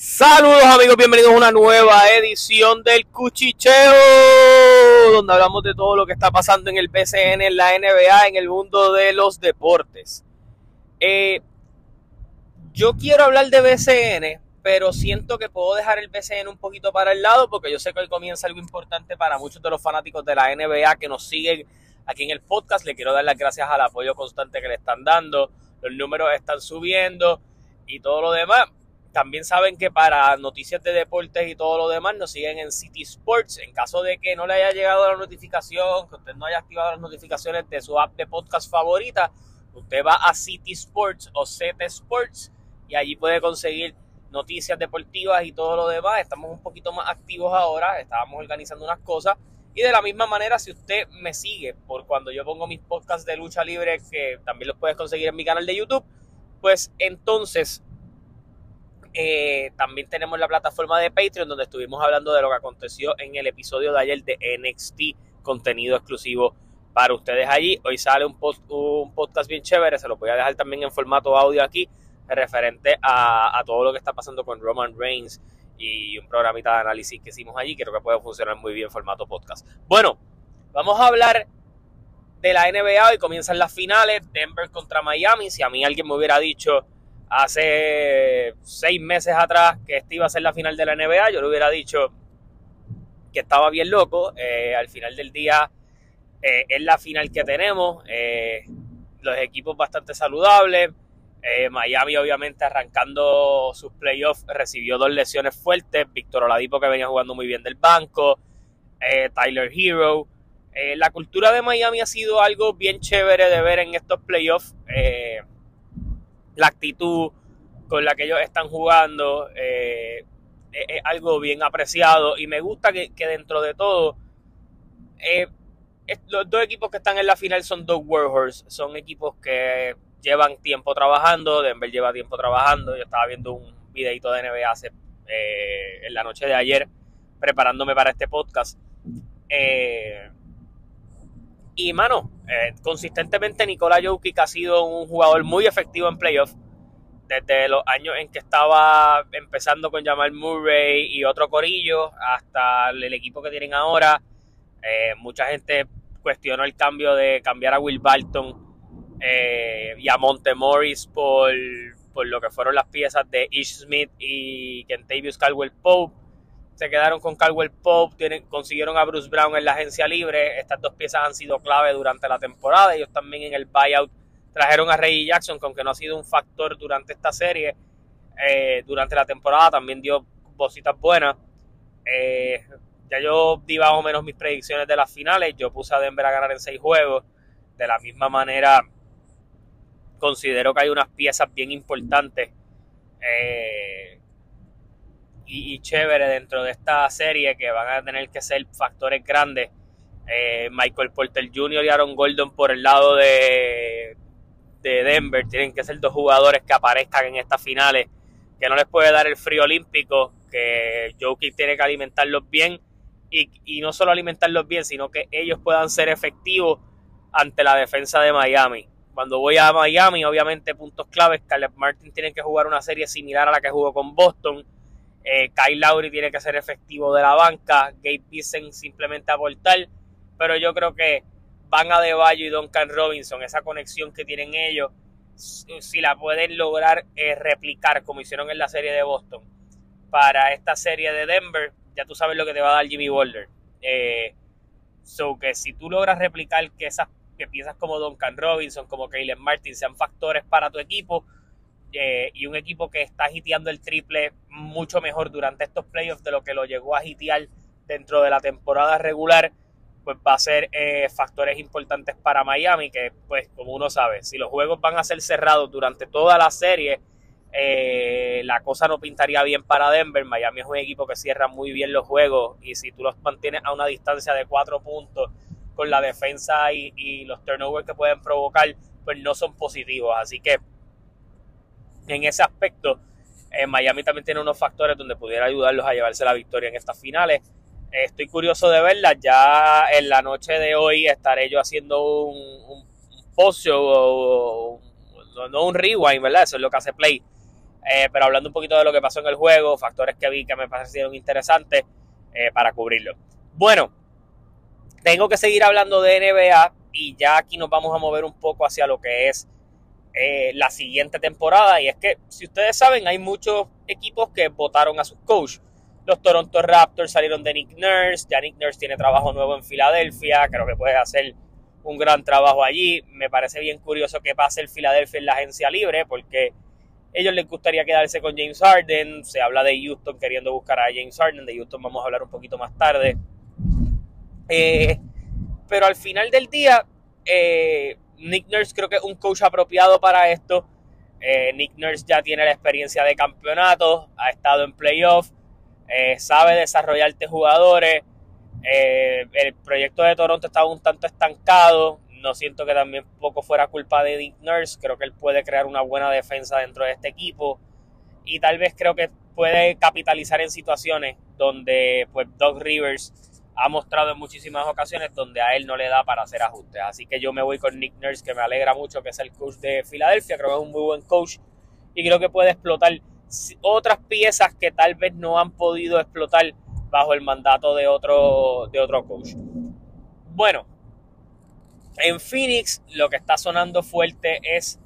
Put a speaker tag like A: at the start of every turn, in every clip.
A: Saludos amigos, bienvenidos a una nueva edición del Cuchicheo, donde hablamos de todo lo que está pasando en el BCN, en la NBA, en el mundo de los deportes. Eh, yo quiero hablar de BCN, pero siento que puedo dejar el BCN un poquito para el lado, porque yo sé que hoy comienza algo importante para muchos de los fanáticos de la NBA que nos siguen aquí en el podcast. Le quiero dar las gracias al apoyo constante que le están dando, los números están subiendo y todo lo demás también saben que para noticias de deportes y todo lo demás nos siguen en City Sports. En caso de que no le haya llegado la notificación, que usted no haya activado las notificaciones de su app de podcast favorita, usted va a City Sports o CT Sports y allí puede conseguir noticias deportivas y todo lo demás. Estamos un poquito más activos ahora, estábamos organizando unas cosas. Y de la misma manera, si usted me sigue por cuando yo pongo mis podcasts de lucha libre, que también los puedes conseguir en mi canal de YouTube, pues entonces eh, también tenemos la plataforma de Patreon donde estuvimos hablando de lo que aconteció en el episodio de ayer de NXT, contenido exclusivo para ustedes allí. Hoy sale un, podcast bien chévere, se lo voy a dejar también en formato audio aquí, referente a, a todo lo que está pasando con Roman Reigns y un programita de análisis que hicimos allí, creo que puede funcionar muy bien en formato podcast. Bueno, vamos a hablar de la NBA y comienzan las finales, Denver contra Miami. Si a mí alguien me hubiera dicho hace seis meses atrás que esta iba a ser la final de la NBA, yo le hubiera dicho que estaba bien loco. Eh, al final del día eh, es la final que tenemos. Eh, los equipos bastante saludables. Miami obviamente arrancando sus playoffs recibió dos lesiones fuertes. Víctor Oladipo que venía jugando muy bien del banco. Tyler Hero. la cultura de Miami ha sido algo bien chévere de ver en estos playoffs la actitud con la que ellos están jugando eh, es, algo bien apreciado y me gusta que, dentro de todo eh, los dos equipos que están en la final son dos Warhorse, son equipos que llevan tiempo trabajando, Denver lleva tiempo trabajando, yo estaba viendo un videito de NBA hace, eh, en la noche de ayer preparándome para este podcast. Y, mano, eh, consistentemente Nikola Jokic ha sido un jugador muy efectivo en playoffs. Desde los años en que estaba empezando con Jamal Murray y otro corillo hasta el equipo que tienen ahora. Eh, mucha gente cuestionó el cambio de cambiar a Will Barton eh, y a Monte Morris por, por, lo que fueron las piezas de Ish Smith y Kentavious Caldwell Pope se quedaron con Caldwell Pope, tienen, consiguieron a Bruce Brown en la agencia libre. Estas dos piezas han sido clave durante la temporada. Ellos también en el buyout trajeron a Reggie Jackson, que aunque no ha sido un factor durante esta serie, eh, durante la temporada también dio cositas buenas. Eh, ya yo di más o menos mis predicciones de las finales. Yo puse a Denver a ganar en seis juegos. De la misma manera, considero que hay unas piezas bien importantes. Eh, y, chévere dentro de esta serie que van a tener que ser factores grandes. Eh, Michael Porter Jr. y Aaron Gordon por el lado de, de Denver tienen que ser dos jugadores que aparezcan en estas finales, que no les puede dar el frío olímpico, que Jokic tiene que alimentarlos bien y, y no solo alimentarlos bien, sino que ellos puedan ser efectivos ante la defensa de Miami. Cuando voy a Miami, obviamente puntos claves, Caleb Martin tiene que jugar una serie similar a la que jugó con Boston eh, Kyle Lowry tiene que ser efectivo de la banca. Gabe Vincent simplemente aportar. Pero yo creo que Van a Bayo y Duncan Robinson, esa conexión que tienen ellos, si la pueden lograr eh, replicar como hicieron en la serie de Boston para esta serie de Denver, ya tú sabes lo que te va a dar Jimmy Boulder. Eh, so que si tú logras replicar que esas que piensas como Duncan Robinson, como Caleb Martin sean factores para tu equipo, eh, y un equipo que está hiteando el triple mucho mejor durante estos playoffs de lo que lo llegó a hitear dentro de la temporada regular, pues va a ser eh, factores importantes para Miami, que pues como uno sabe, si los juegos van a ser cerrados durante toda la serie, eh, la cosa no pintaría bien para Denver. Miami es un equipo que cierra muy bien los juegos y si tú los mantienes a una distancia de cuatro puntos con la defensa y, y los turnovers que pueden provocar, pues no son positivos. Así que en ese aspecto, eh, Miami también tiene unos factores donde pudiera ayudarlos a llevarse la victoria en estas finales. Eh, estoy curioso de verlas. Ya en la noche de hoy estaré yo haciendo un, un, post no un rewind, ¿verdad? Eso es lo que hace Play. Eh, pero hablando un poquito de lo que pasó en el juego, factores que vi que me parecieron interesantes para cubrirlo. Bueno, tengo que seguir hablando de NBA y ya aquí nos vamos a mover un poco hacia lo que es eh, la siguiente temporada. Y es que, si ustedes saben, hay muchos equipos que votaron a sus coach. Los Toronto Raptors salieron de Nick Nurse. Ya Nick Nurse tiene trabajo nuevo en Filadelfia. Creo que puede hacer un gran trabajo allí. Me parece bien curioso que pase el Filadelfia en la agencia libre porque ellos les gustaría quedarse con James Harden. Se habla de Houston queriendo buscar a James Harden. De Houston vamos a hablar un poquito más tarde. Eh, pero al final del día, eh, Nick Nurse creo que es un coach apropiado para esto. Eh, Nick Nurse ya tiene la experiencia de campeonato, ha estado en playoff, eh, sabe desarrollarte jugadores. Eh, el proyecto de Toronto estaba un tanto estancado. No siento que también poco fuera culpa de Nick Nurse. Creo que él puede crear una buena defensa dentro de este equipo. Y tal vez creo que puede capitalizar en situaciones donde pues Doug Rivers ha mostrado en muchísimas ocasiones donde a él no le da para hacer ajustes. Así que yo me voy con Nick Nurse, que me alegra mucho, que es el coach de Filadelfia. Creo que es un muy buen coach y creo que puede explotar otras piezas que tal vez no han podido explotar bajo el mandato de otro, de otro coach. Bueno, en Phoenix lo que está sonando fuerte es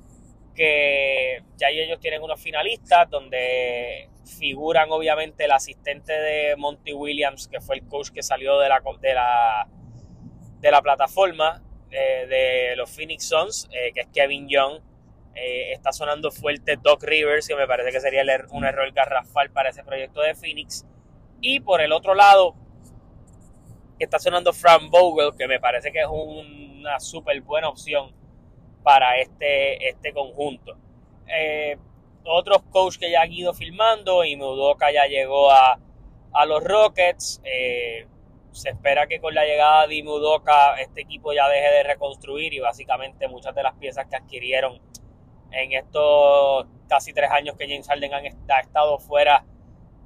A: que ya ellos tienen unos finalistas donde figuran obviamente el asistente de Monty Williams, que fue el coach que salió de la, de la, de la plataforma eh, de los Phoenix Suns, eh, que es Kevin Young. Eh, está sonando fuerte Doc Rivers, que me parece que sería er, un error garrafal para ese proyecto de Phoenix. Y por el otro lado, está sonando Frank Vogel, que me parece que es una súper buena opción para este, este conjunto. Otros coaches que ya han ido filmando y Mudoka ya llegó a, los Rockets. Eh, se espera que con la llegada de Mudoka este equipo ya deje de reconstruir y básicamente muchas de las piezas que adquirieron en estos casi tres años que James Harden ha estado fuera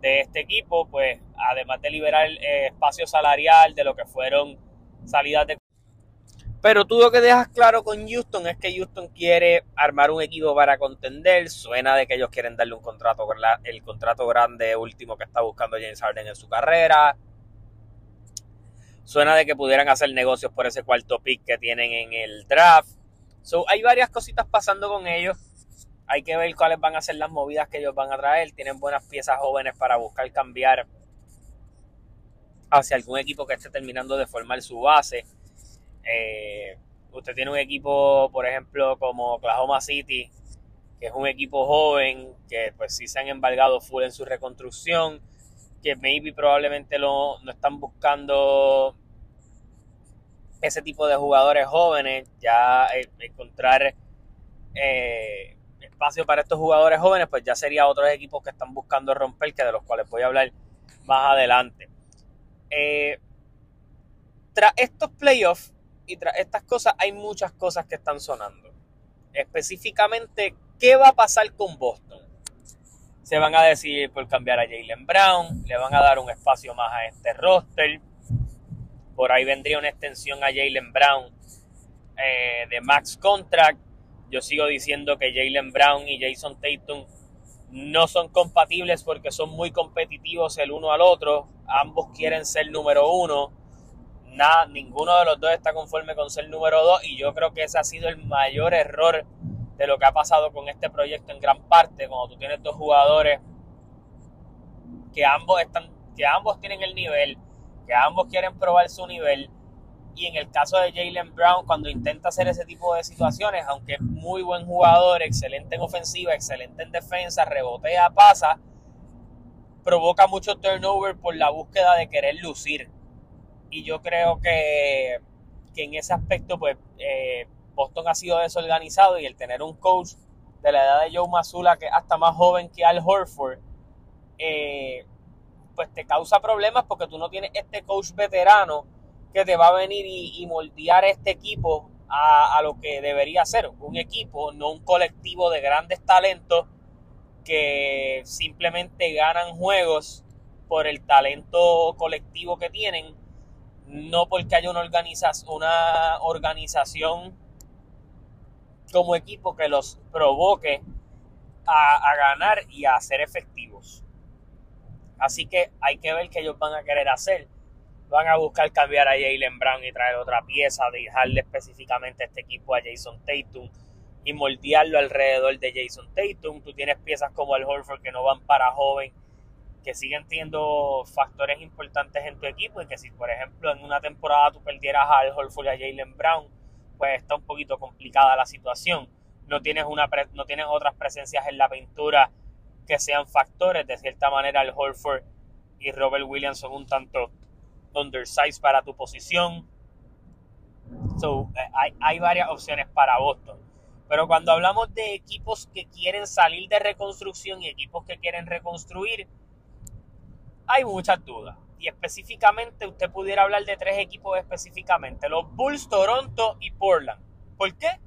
A: de este equipo, pues además de liberar eh, espacio salarial de lo que fueron salidas de pero tú lo que dejas claro con Houston es que Houston quiere armar un equipo para contender. Suena de que ellos quieren darle un contrato, el contrato grande último que está buscando James Harden en su carrera. Suena de que pudieran hacer negocios por ese cuarto pick que tienen en el draft. So, hay varias cositas pasando con ellos. Hay que ver cuáles van a ser las movidas que ellos van a traer. Tienen buenas piezas jóvenes para buscar cambiar hacia algún equipo que esté terminando de formar su base eh, usted tiene un equipo, por ejemplo, como Oklahoma City, que es un equipo joven, que pues sí se han embargado full en su reconstrucción, que maybe probablemente lo, no están buscando ese tipo de jugadores jóvenes, ya eh, encontrar eh, espacio para estos jugadores jóvenes, pues ya sería otros equipos que están buscando romper, que de los cuales voy a hablar más adelante. tras estos playoffs, y tras estas cosas hay muchas cosas que están sonando. Específicamente, ¿qué va a pasar con Boston? Se van a decidir por cambiar a Jalen Brown, le van a dar un espacio más a este roster. Por ahí vendría una extensión a Jalen Brown eh, de max contract. Yo sigo diciendo que Jalen Brown y Jason Tatum no son compatibles porque son muy competitivos el uno al otro. Ambos quieren ser número uno nada, ninguno de los dos está conforme con ser número dos y yo creo que ese ha sido el mayor error de lo que ha pasado con este proyecto en gran parte, cuando tú tienes dos jugadores que ambos están, que ambos tienen el nivel, que ambos quieren probar su nivel. Y en el caso de Jalen Brown, cuando intenta hacer ese tipo de situaciones, aunque es muy buen jugador, excelente en ofensiva, excelente en defensa, rebotea, pasa, provoca mucho turnover por la búsqueda de querer lucir y yo creo que, en ese aspecto, pues, eh, Boston ha sido desorganizado y el tener un coach de la edad de Joe Mazzulla, que es hasta más joven que Al Horford, eh, pues te causa problemas porque tú no tienes este coach veterano que te va a venir y, moldear este equipo a, lo que debería ser un equipo, no un colectivo de grandes talentos que simplemente ganan juegos por el talento colectivo que tienen no porque haya una, una organización como equipo que los provoque a, ganar y a ser efectivos. Así que hay que ver qué ellos van a querer hacer. Van a buscar cambiar a Jalen Brown y traer otra pieza, dejarle específicamente este equipo a Jason Tatum y moldearlo alrededor de Jason Tatum. Tú tienes piezas como el Horford que no van para joven, que siguen teniendo factores importantes en tu equipo y que si por ejemplo en una temporada tú perdieras al Horford y a Jalen Brown, pues está un poquito complicada la situación. No tienes, una, no tienes otras presencias en la pintura que sean factores. De cierta manera, el Holford y Robert Williams son un tanto undersized para tu posición. So, eh, hay, hay varias opciones para Boston. Pero cuando hablamos de equipos que quieren salir de reconstrucción y equipos que quieren reconstruir, hay muchas dudas y específicamente usted pudiera hablar de tres equipos específicamente, los Bulls, Toronto y Portland. ¿Por qué?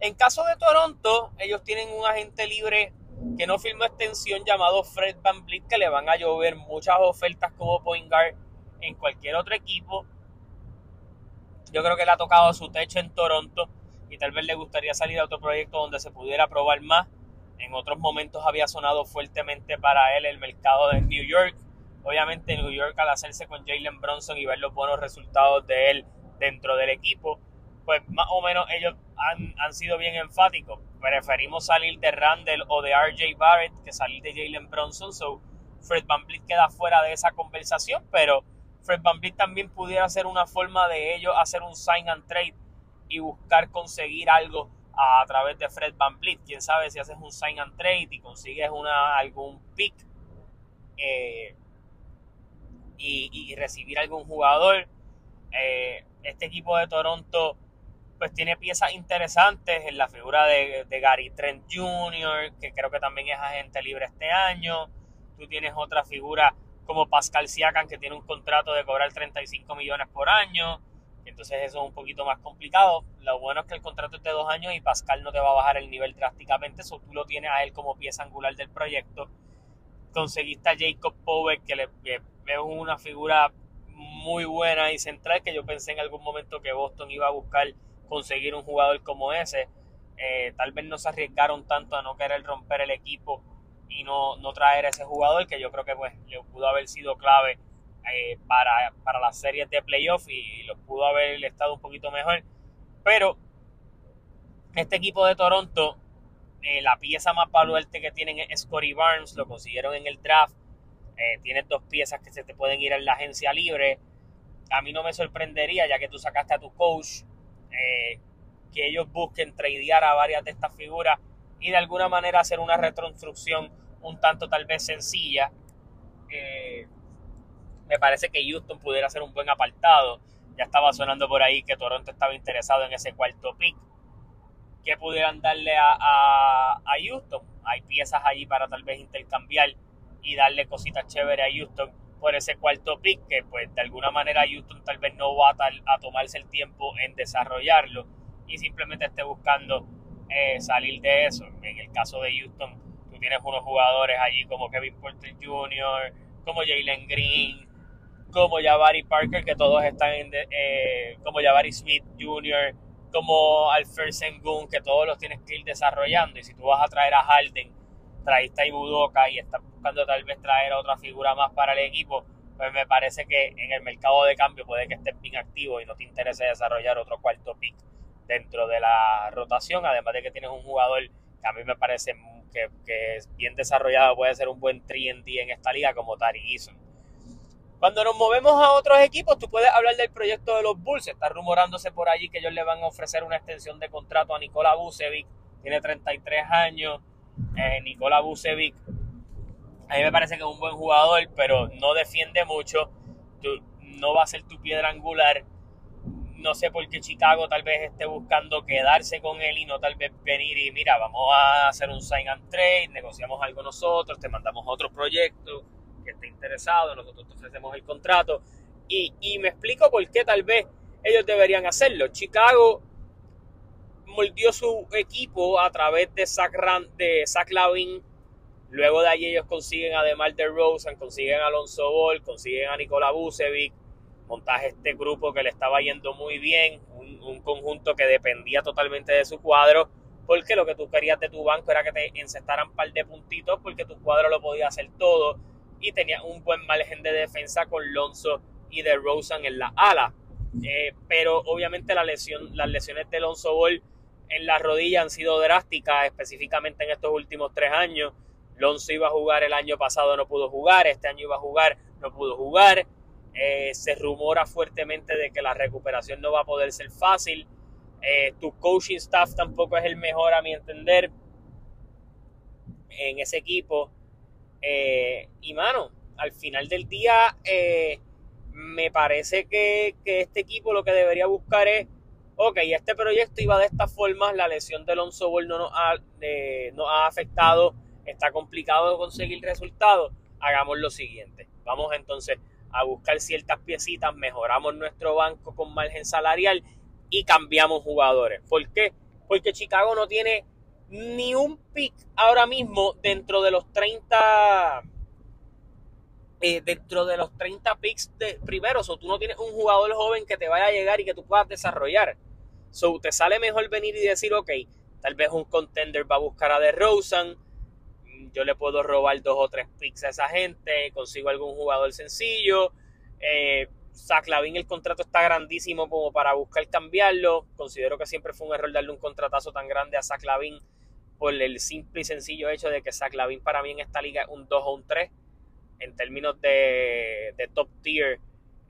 A: En caso de Toronto, ellos tienen un agente libre que no firmó extensión llamado Fred Van Vliet, que le van a llover muchas ofertas como point guard en cualquier otro equipo. Yo creo que le ha tocado su techo en Toronto y tal vez le gustaría salir a otro proyecto donde se pudiera probar más. En otros momentos había sonado fuertemente para él el mercado de New York Obviamente New York al hacerse con Jalen Bronson y ver los buenos resultados de él dentro del equipo, pues más o menos ellos han, sido bien enfáticos. Preferimos salir de Randall o de RJ Barrett que salir de Jalen Bronson. So Fred Van queda fuera de esa conversación, pero Fred Van también pudiera ser una forma de ellos hacer un sign and trade y buscar conseguir algo a, través de Fred Van Quién sabe si haces un sign and trade y consigues una, algún pick eh, y, recibir algún jugador. Eh, este equipo de Toronto pues tiene piezas interesantes en la figura de, Gary Trent Jr., que creo que también es agente libre este año. Tú tienes otra figura como Pascal Siakam, que tiene un contrato de cobrar 35 millones por año. Entonces eso es un poquito más complicado. Lo bueno es que el contrato es de dos años y Pascal no te va a bajar el nivel drásticamente. Eso tú lo tienes a él como pieza angular del proyecto. Conseguiste a Jacob Power, que le, es una figura muy buena y central que yo pensé en algún momento que Boston iba a buscar conseguir un jugador como ese. Eh, tal vez no se arriesgaron tanto a no querer romper el equipo y no, no traer ese jugador que yo creo que pues le pudo haber sido clave eh, para, para las series de playoff y, lo pudo haber estado un poquito mejor. Pero este equipo de Toronto, eh, la pieza más valuable que tienen es Scotty Barnes, lo consiguieron en el draft eh, tienes dos piezas que se te pueden ir en la agencia libre. A mí no me sorprendería, ya que tú sacaste a tu coach, eh, que ellos busquen tradear a varias de estas figuras y de alguna manera hacer una reconstrucción un tanto tal vez sencilla. Me parece que Houston pudiera ser un buen apartado. Ya estaba sonando por ahí que Toronto estaba interesado en ese cuarto pick. Que pudieran darle a, a, a Houston? Hay piezas allí para tal vez intercambiar y darle cositas chéveres a Houston por ese cuarto pick que pues de alguna manera Houston tal vez no va a, a tomarse el tiempo en desarrollarlo y simplemente esté buscando eh, salir de eso. En el caso de Houston, tú tienes unos jugadores allí como Kevin Porter Jr., como Jalen Green, como Jabari Parker, que todos están en, eh, como Jabari Smith Jr., como Alfred Sengun, que todos los tienes que ir desarrollando. Y si tú vas a traer a Harden, traíste a Ibudoka y estás buscando tal vez traer a otra figura más para el equipo, pues me parece que en el mercado de cambio puede que estés bien activo y no te interese desarrollar otro cuarto pick dentro de la rotación, además de que tienes un jugador que a mí me parece que, que es bien desarrollado, puede ser un buen 3D en esta liga como Tari Eason. Cuando nos movemos a otros equipos, tú puedes hablar del proyecto de los Bulls. Está rumorándose por allí que ellos le van a ofrecer una extensión de contrato a Nikola Vucevic. Tiene 33 años. Eh, Nikola Vucevic a mí me parece que es un buen jugador, pero no defiende mucho. no va a ser tu piedra angular. No sé por qué Chicago tal vez esté buscando quedarse con él y no tal vez venir y mira, vamos a hacer un sign and trade, negociamos algo nosotros, te mandamos otro proyecto nosotros te ofrecemos el contrato. Y, y me explico por qué tal vez ellos deberían hacerlo. Chicago moldeó su equipo a través de Zach, de Zach Lavin Luego de allí ellos consiguen además de Rosen, consiguen a Alonso Ball, consiguen a Nikola Vucevic, montaje este grupo que le estaba yendo muy bien, un, conjunto que dependía totalmente de su cuadro, porque lo que tú querías de tu banco era que te encestaran un par de puntitos porque tu cuadro lo podía hacer todo y tenía un buen margen de defensa con Lonzo y de Rosen en la ala. Eh, pero obviamente las lesiones de Lonzo Ball en la rodilla han sido drásticas, específicamente en estos últimos tres años. Lonzo iba a jugar el año pasado, no pudo jugar, este año iba a jugar, no pudo jugar. Eh, se rumora fuertemente de que la recuperación no va a poder ser fácil. Eh, tu coaching staff tampoco es el mejor a mi entender en ese equipo. Eh, y mano, al final del día me parece que, este equipo lo que debería buscar es, ok, este proyecto iba de esta forma, la lesión de Alonso Ball no nos ha, ha afectado, está complicado conseguir resultados, hagamos lo siguiente. Vamos entonces a buscar ciertas piecitas, mejoramos nuestro banco con margen salarial y cambiamos jugadores. ¿Por qué? Porque Chicago no tiene ni un pick ahora mismo dentro de los 30 eh, dentro de los 30 picks de primeros o tú no tienes un jugador joven que te vaya a llegar y que tú puedas desarrollar. So, te sale mejor venir y decir, ok, tal vez un contender va a buscar a DeRozan, yo le puedo robar dos o tres picks a esa gente, consigo algún jugador sencillo. Eh, Zach Lavin, el contrato está grandísimo como para buscar cambiarlo. Considero que siempre fue un error darle un contratazo tan grande a Zach Lavin por el simple y sencillo hecho de que Zach Lavin para mí en esta liga es un 2 o un 3 en términos de, top tier.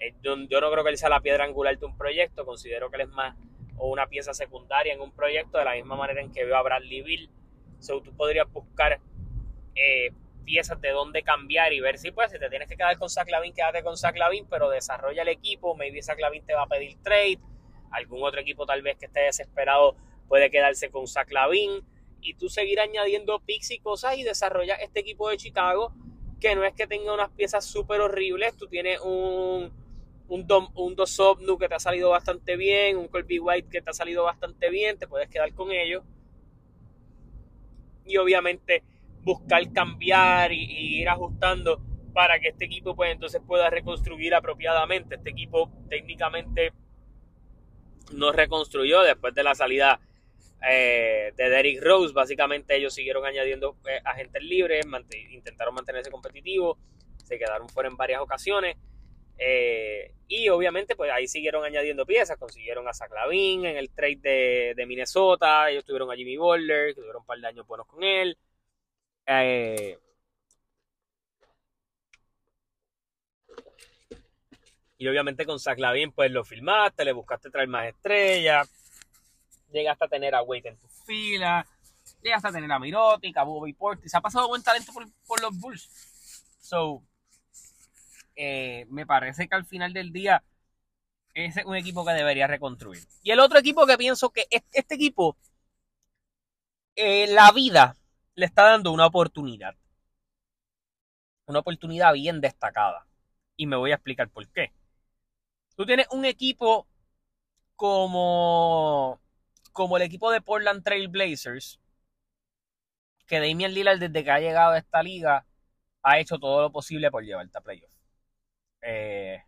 A: Eh, yo, no creo que él sea la piedra angular de un proyecto, considero que él es más o una pieza secundaria en un proyecto de la misma manera en que veo a Bradley Bill. So, tú podrías buscar eh, piezas de dónde cambiar y ver si pues si te tienes que quedar con Zach Lavin, quédate con Zach pero desarrolla el equipo, maybe Zach Lavin te va a pedir trade, algún otro equipo tal vez que esté desesperado puede quedarse con Zach y tú seguir añadiendo picks y cosas y desarrolla este equipo de Chicago que no es que tenga unas piezas súper horribles, tú tienes un un, Dom, un que te ha salido bastante bien, un Colby White que te ha salido bastante bien, te puedes quedar con ellos. Y obviamente buscar cambiar y, ir ajustando para que este equipo pues entonces pueda reconstruir apropiadamente. Este equipo técnicamente no reconstruyó después de la salida eh, de Derrick Rose. Básicamente ellos siguieron añadiendo eh, agentes libres, intentaron mantenerse competitivos, se quedaron fuera en varias ocasiones. Eh, y obviamente pues ahí siguieron añadiendo piezas, consiguieron a Zach en el trade de, de Minnesota, ellos tuvieron a Jimmy Butler, que tuvieron un par de años buenos con él. Y obviamente con Zach Lavin, pues lo filmaste, le buscaste traer más estrellas, llegaste a tener a Wade en tu fila, llegaste a tener a Mirotic, a Bobby Portis, ha pasado buen talento por, los Bulls. So, eh, me parece que al final del día es un equipo que debería reconstruir. Y el otro equipo que pienso que este equipo, eh, la vida le está dando una oportunidad. Una oportunidad bien destacada. Y me voy a explicar por qué. Tú tienes un equipo como, como el equipo de Portland Trail Blazers, que Damian Lillard desde que ha llegado a esta liga ha hecho todo lo posible por llevarte a playoff. Eh,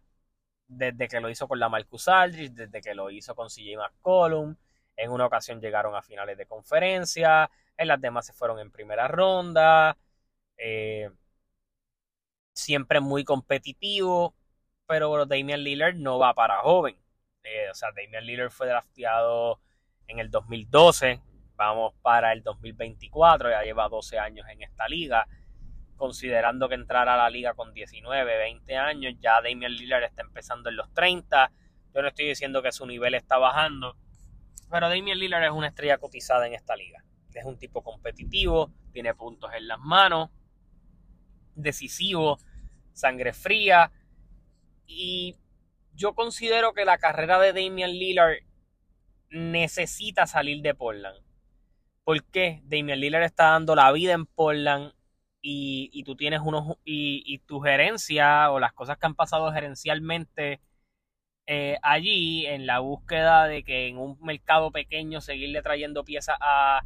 A: desde que lo hizo con la Marcus Aldridge, desde que lo hizo con CJ McCollum, en una ocasión llegaron a finales de conferencia, en las demás se fueron en primera ronda. Eh, siempre muy competitivo. Pero Damian Lillard no va para joven. Eh, o sea, Damian Lillard fue drafteado en el 2012. Vamos para el 2024. Ya lleva 12 años en esta liga. Considerando que entrar a la liga con 19, 20 años, ya Damian Lillard está empezando en los 30. Yo no estoy diciendo que su nivel está bajando. Pero Damian Lillard es una estrella cotizada en esta liga es un tipo competitivo, tiene puntos en las manos, decisivo, sangre fría. Y yo considero que la carrera de Damian Lillard necesita salir de Portland. ¿Por qué? Damian Lillard está dando la vida en Portland y, tú tienes unos. Y, tu gerencia o las cosas que han pasado gerencialmente eh, allí en la búsqueda de que en un mercado pequeño seguirle trayendo piezas a,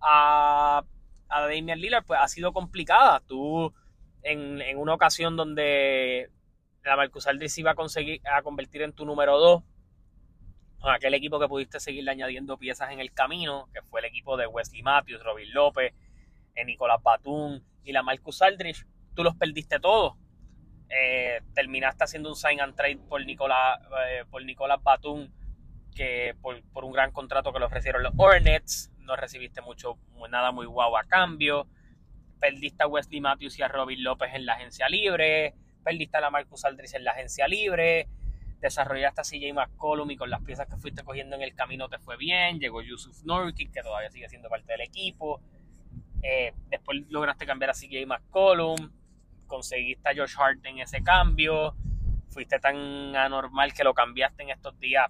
A: a, a Damian Lillard, pues ha sido complicada. Tú, en, una ocasión donde la Marcus Aldridge se iba a conseguir a convertir en tu número 2, aquel equipo que pudiste seguirle añadiendo piezas en el camino, que fue el equipo de Wesley Matthews, Robin López, eh, Nicolás Batum y la Marcus Aldridge, tú los perdiste todos. Eh, terminaste haciendo un sign and trade por Nicolás, eh, por Nicolás Batum, que por, por, un gran contrato que le ofrecieron los Hornets, no recibiste mucho, nada muy guau a cambio. Perdiste a Wesley Matthews y a Robin López en la agencia libre. Perdiste a la Marcus Aldridge en la agencia libre desarrollaste a CJ McCollum y con las piezas que fuiste cogiendo en el camino te fue bien. Llegó Yusuf Nurkic, que todavía sigue siendo parte del equipo. Eh, después lograste cambiar a CJ McCollum. Conseguiste a Josh Hart en ese cambio. Fuiste tan anormal que lo cambiaste en estos días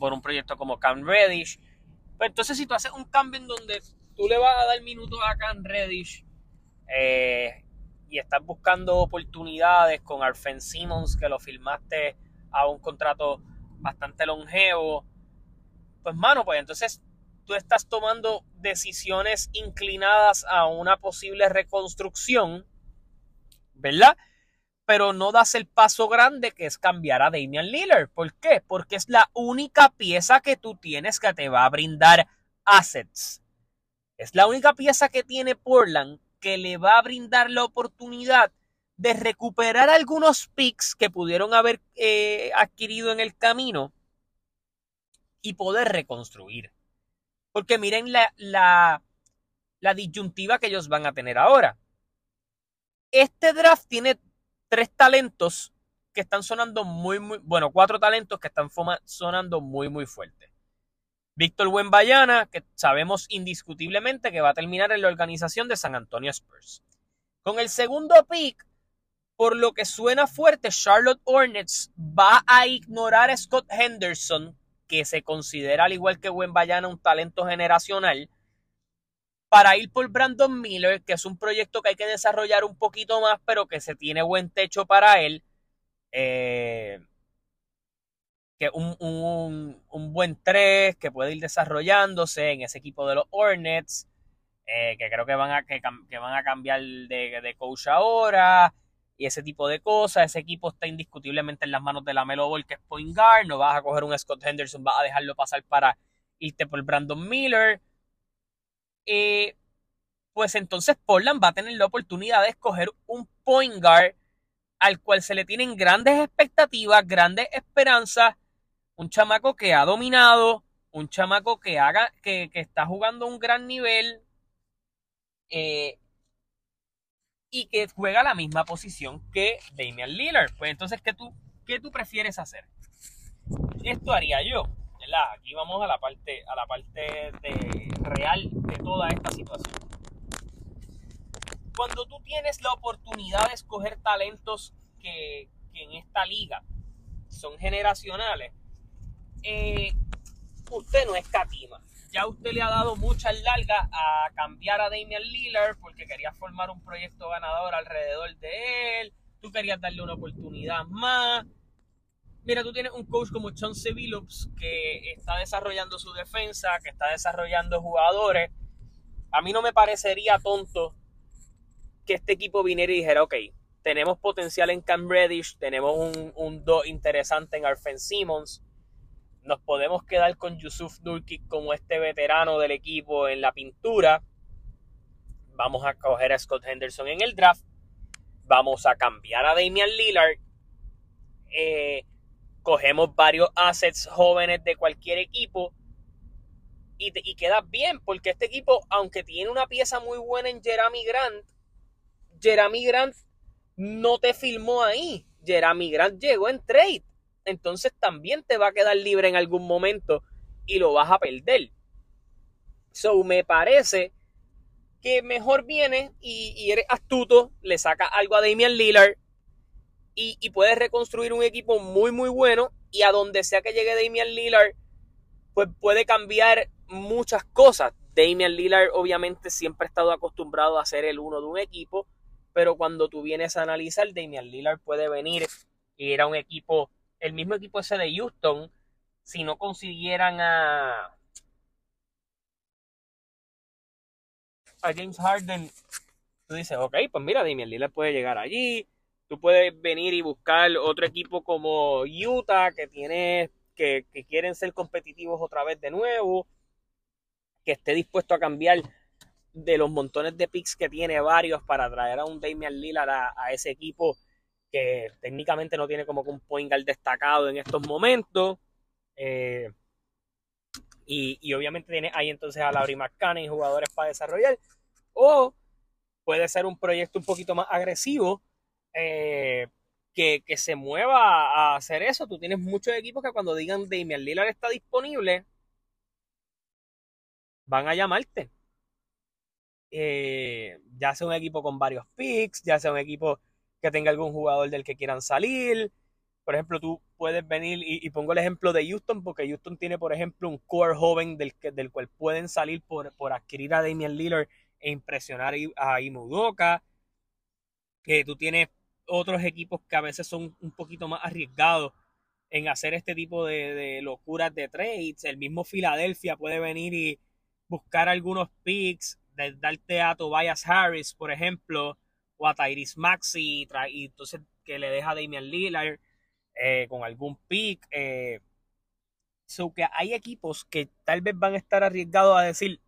A: por un proyecto como Cam Reddish. Pero pues entonces, si tú haces un cambio en donde tú le vas a dar minutos a Cam Reddish, eh, y estás buscando oportunidades con Arfen Simmons, que lo firmaste a un contrato bastante longevo, pues mano, pues entonces tú estás tomando decisiones inclinadas a una posible reconstrucción, ¿verdad? Pero no das el paso grande que es cambiar a Damian Lillard. ¿Por qué? Porque es la única pieza que tú tienes que te va a brindar assets. Es la única pieza que tiene Portland que le va a brindar la oportunidad de recuperar algunos picks que pudieron haber eh, adquirido en el camino y poder reconstruir. Porque miren la, la, la disyuntiva que ellos van a tener ahora. Este draft tiene tres talentos que están sonando muy, muy, bueno, cuatro talentos que están sonando muy, muy fuerte. Víctor Wembayana, que sabemos indiscutiblemente que va a terminar en la organización de San Antonio Spurs. Con el segundo pick, por lo que suena fuerte, Charlotte Hornets va a ignorar a Scott Henderson, que se considera al igual que Wembayana un talento generacional, para ir por Brandon Miller, que es un proyecto que hay que desarrollar un poquito más, pero que se tiene buen techo para él. Eh, que un, un, buen 3 que puede ir desarrollándose en ese equipo de los Hornets, eh, que creo que van a, que, van a cambiar de, de, coach ahora y ese tipo de cosas. Ese equipo está indiscutiblemente en las manos de la Melo Ball, que es point guard. No vas a coger un Scott Henderson, vas a dejarlo pasar para irte por Brandon Miller. Eh, pues entonces Portland va a tener la oportunidad de escoger un point guard al cual se le tienen grandes expectativas, grandes esperanzas un chamaco que ha dominado, un chamaco que haga, que, está jugando a un gran nivel eh, y que juega la misma posición que Damian Lillard. Pues entonces, ¿qué tú, qué tú prefieres hacer? Esto haría yo. Aquí vamos a la parte, a la parte de, real de toda esta situación. Cuando tú tienes la oportunidad de escoger talentos que, que en esta liga son generacionales, eh, usted no es catima. Ya usted le ha dado muchas largas a cambiar a Damian Lillard porque quería formar un proyecto ganador alrededor de él. Tú querías darle una oportunidad más. Mira, tú tienes un coach como Chauncey Billups que está desarrollando su defensa, que está desarrollando jugadores. A mí no me parecería tonto que este equipo viniera y dijera, ok, tenemos potencial en Cam Reddish, tenemos un, 2 interesante en Arfen Simmons nos podemos quedar con Yusuf Nurkic como este veterano del equipo en la pintura. Vamos a coger a Scott Henderson en el draft. Vamos a cambiar a Damian Lillard. Eh, cogemos varios assets jóvenes de cualquier equipo. Y, y queda bien, porque este equipo, aunque tiene una pieza muy buena en Jeremy Grant, Jeremy Grant no te filmó ahí. Jeremy Grant llegó en trade entonces también te va a quedar libre en algún momento y lo vas a perder. So, me parece que mejor viene y, eres astuto, le saca algo a Damian Lillard y, y, puedes reconstruir un equipo muy, muy bueno. Y a donde sea que llegue Damian Lillard, pues puede cambiar muchas cosas. Damian Lillard, obviamente, siempre ha estado acostumbrado a ser el uno de un equipo, pero cuando tú vienes a analizar, Damian Lillard puede venir y ir a un equipo el mismo equipo ese de Houston, si no consiguieran a, James Harden, tú dices, ok, pues mira, Damian Lillard puede llegar allí. Tú puedes venir y buscar otro equipo como Utah, que tiene que, que quieren ser competitivos otra vez de nuevo, que esté dispuesto a cambiar de los montones de picks que tiene varios para traer a un Damian Lillard a, ese equipo que técnicamente no tiene como que un point guard destacado en estos momentos. Eh, y, obviamente tiene ahí entonces a Laurie McCann y jugadores para desarrollar. O puede ser un proyecto un poquito más agresivo eh, que, que, se mueva a hacer eso. Tú tienes muchos equipos que cuando digan Damian Lillard está disponible, van a llamarte. Eh, ya sea un equipo con varios picks, ya sea un equipo que tenga algún jugador del que quieran salir. Por ejemplo, tú puedes venir y, pongo el ejemplo de Houston, porque Houston tiene, por ejemplo, un core joven del, del cual pueden salir por, por adquirir a Damian Lillard e impresionar a Imudoka. Que tú tienes otros equipos que a veces son un poquito más arriesgados en hacer este tipo de, de locuras de trades. El mismo Philadelphia puede venir y buscar algunos picks de darte a Tobias Harris, por ejemplo, o a Tyrese Maxi, y, entonces que le deja a Damian Lillard eh, con algún pick. Eh. So que hay equipos que tal vez van a estar arriesgados a decir,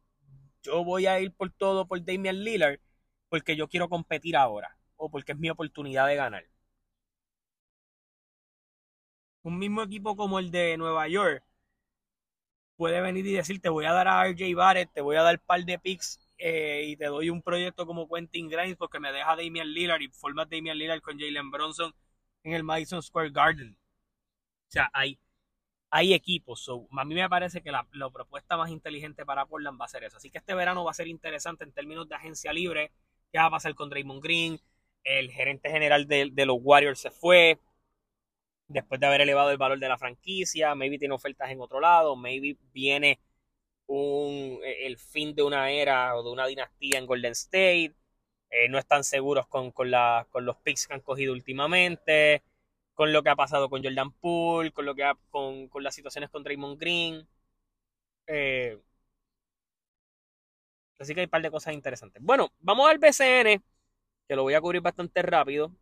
A: yo voy a ir por todo por Damian Lillard porque yo quiero competir ahora o porque es mi oportunidad de ganar. Un mismo equipo como el de Nueva York puede venir y decir, te voy a dar a RJ Barrett, te voy a dar un par de picks eh, y te doy un proyecto como Quentin Grimes porque me deja Damian Lillard y formas Damian Lillard con Jalen Bronson en el Madison Square Garden. O sea, hay, hay equipos. a mí me parece que la, propuesta más inteligente para Portland va a ser eso. Así que este verano va a ser interesante en términos de agencia libre. ¿Qué va a pasar con Draymond Green? El gerente general de, de los Warriors se fue después de haber elevado el valor de la franquicia. Maybe tiene ofertas en otro lado. Maybe viene un, e, el fin de una era o de una dinastía en Golden State. Eh, no están seguros con, con, los picks que han cogido últimamente, con lo que ha pasado con Jordan Poole, con, lo que ha, con, con las situaciones con Draymond Green. Eh, así que hay un par de cosas interesantes. Bueno, vamos al BCN, que lo voy a cubrir bastante rápido.